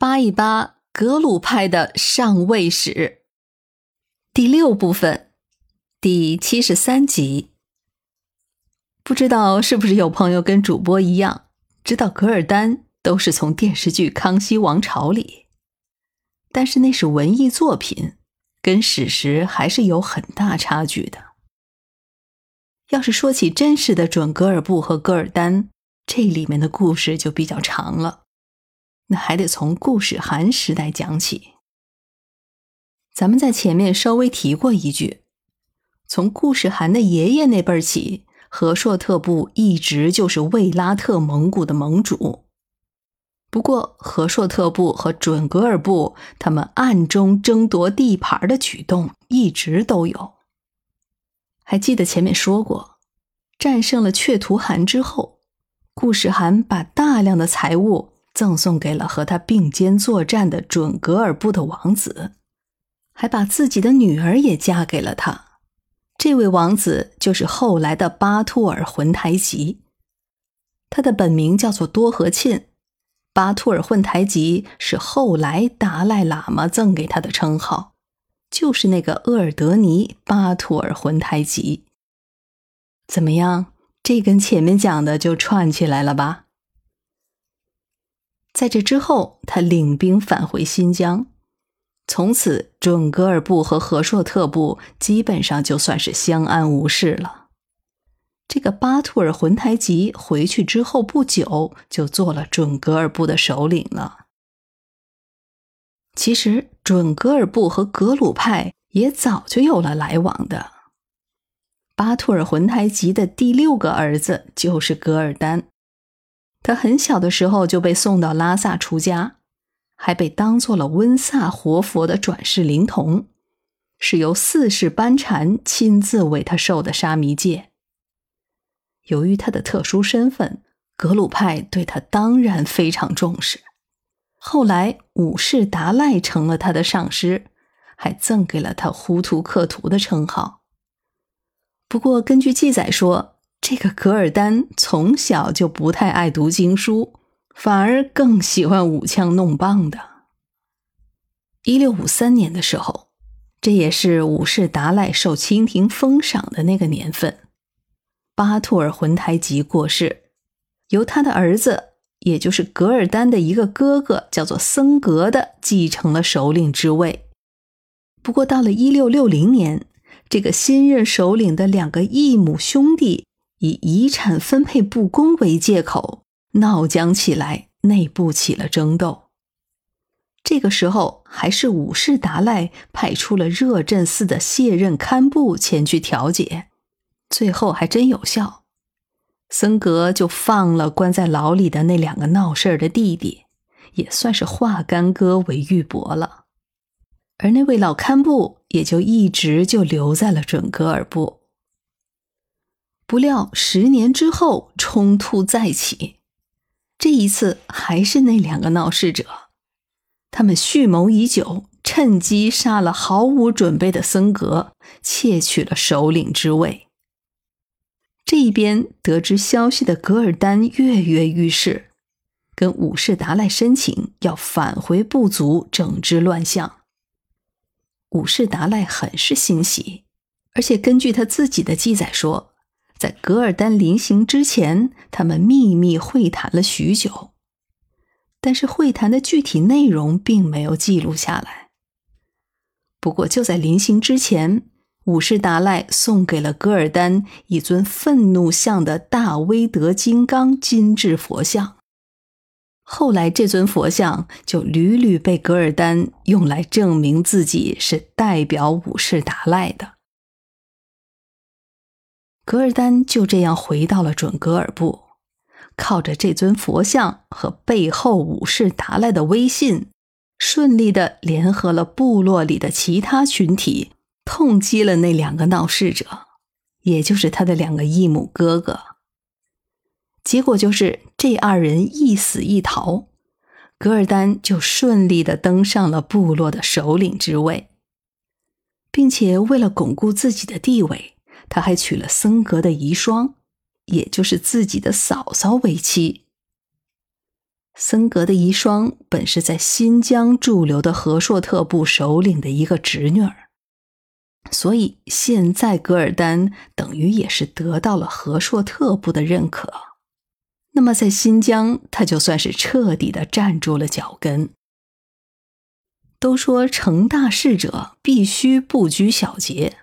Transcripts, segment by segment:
扒一扒格鲁派的上位史，第六部分，第七十三集。不知道是不是有朋友跟主播一样，知道噶尔丹都是从电视剧《康熙王朝》里，但是那是文艺作品，跟史实还是有很大差距的。要是说起真实的准噶尔部和噶尔丹，这里面的故事就比较长了。那还得从固始汗时代讲起。咱们在前面稍微提过一句，从固始汗的爷爷那辈儿起，和硕特部一直就是卫拉特蒙古的盟主。不过，和硕特部和准噶尔部他们暗中争夺地盘的举动一直都有。还记得前面说过，战胜了却图汗之后，固始汗把大量的财物。赠送给了和他并肩作战的准格尔部的王子，还把自己的女儿也嫁给了他。这位王子就是后来的巴图尔浑台吉，他的本名叫做多和沁。巴图尔浑台吉是后来达赖喇嘛赠给他的称号，就是那个鄂尔德尼巴图尔浑台吉。怎么样？这跟前面讲的就串起来了吧？在这之后，他领兵返回新疆，从此准噶尔部和和硕特部基本上就算是相安无事了。这个巴图尔浑台吉回去之后不久，就做了准噶尔部的首领了。其实，准噶尔部和格鲁派也早就有了来往的。巴图尔浑台吉的第六个儿子就是噶尔丹。他很小的时候就被送到拉萨出家，还被当做了温萨活佛的转世灵童，是由四世班禅亲自为他受的沙弥戒。由于他的特殊身份，格鲁派对他当然非常重视。后来五世达赖成了他的上师，还赠给了他呼图克图的称号。不过，根据记载说。这个噶尔丹从小就不太爱读经书，反而更喜欢舞枪弄棒的。一六五三年的时候，这也是五世达赖受清廷封赏的那个年份，巴图尔浑台吉过世，由他的儿子，也就是噶尔丹的一个哥哥，叫做僧格的，继承了首领之位。不过到了一六六零年，这个新任首领的两个异母兄弟。以遗产分配不公为借口闹僵起来，内部起了争斗。这个时候，还是五世达赖派出了热振寺的卸任堪布前去调解，最后还真有效，森格就放了关在牢里的那两个闹事儿的弟弟，也算是化干戈为玉帛了。而那位老堪布也就一直就留在了准噶尔部。不料十年之后，冲突再起。这一次还是那两个闹事者，他们蓄谋已久，趁机杀了毫无准备的僧格，窃取了首领之位。这一边得知消息的噶尔丹跃跃欲试，跟五世达赖申请要返回部族，整治乱象。五世达赖很是欣喜，而且根据他自己的记载说。在噶尔丹临行之前，他们秘密会谈了许久，但是会谈的具体内容并没有记录下来。不过，就在临行之前，五世达赖送给了噶尔丹一尊愤怒像的大威德金刚金质佛像。后来，这尊佛像就屡屡被噶尔丹用来证明自己是代表五世达赖的。噶尔丹就这样回到了准噶尔部，靠着这尊佛像和背后武士达赖的威信，顺利的联合了部落里的其他群体，痛击了那两个闹事者，也就是他的两个异母哥哥。结果就是这二人一死一逃，噶尔丹就顺利的登上了部落的首领之位，并且为了巩固自己的地位。他还娶了僧格的遗孀，也就是自己的嫂嫂为妻。森格的遗孀本是在新疆驻留的和硕特部首领的一个侄女儿，所以现在噶尔丹等于也是得到了和硕特部的认可。那么在新疆，他就算是彻底的站住了脚跟。都说成大事者必须不拘小节，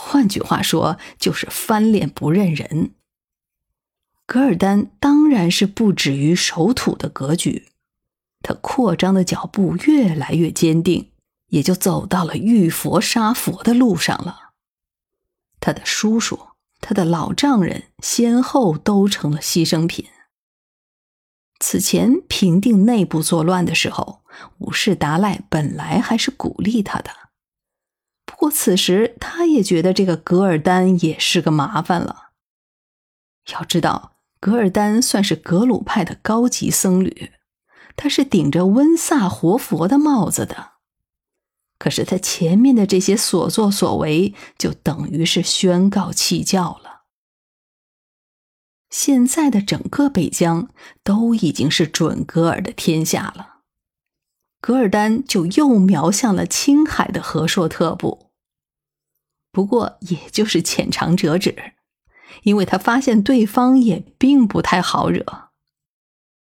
换句话说就是翻脸不认人。噶尔丹当然是不止于守土的格局，他扩张的脚步越来越坚定，也就走到了遇佛杀佛的路上了。他的叔叔、他的老丈人先后都成了牺牲品。此前平定内部作乱的时候，武士达赖本来还是鼓励他的，不过此时他也觉得这个噶尔丹也是个麻烦了。要知道。噶尔丹算是格鲁派的高级僧侣，他是顶着温萨活佛的帽子的。可是他前面的这些所作所为，就等于是宣告弃教了。现在的整个北疆都已经是准噶尔的天下了，噶尔丹就又瞄向了青海的和硕特部，不过也就是浅尝辄止。因为他发现对方也并不太好惹，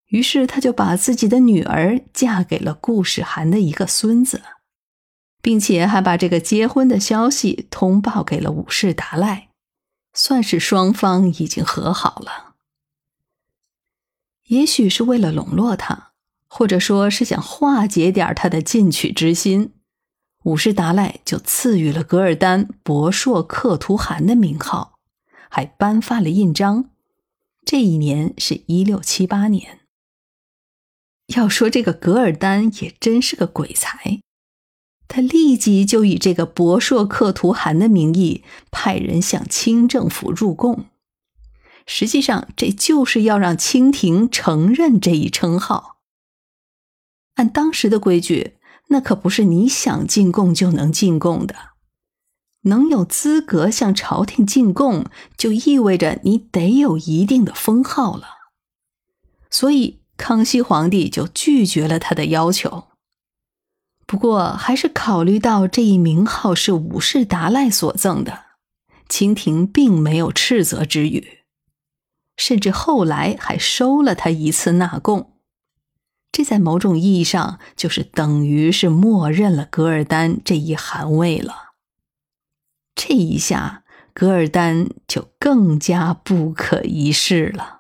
于是他就把自己的女儿嫁给了顾世涵的一个孙子，并且还把这个结婚的消息通报给了武士达赖，算是双方已经和好了。也许是为了笼络他，或者说是想化解点他的进取之心，五世达赖就赐予了噶尔丹博硕克图汗的名号。还颁发了印章，这一年是一六七八年。要说这个噶尔丹也真是个鬼才，他立即就以这个博硕克图汗的名义派人向清政府入贡，实际上这就是要让清廷承认这一称号。按当时的规矩，那可不是你想进贡就能进贡的。能有资格向朝廷进贡，就意味着你得有一定的封号了。所以康熙皇帝就拒绝了他的要求。不过，还是考虑到这一名号是武士达赖所赠的，清廷并没有斥责之语，甚至后来还收了他一次纳贡。这在某种意义上就是等于是默认了噶尔丹这一汗位了。这一下，噶尔丹就更加不可一世了。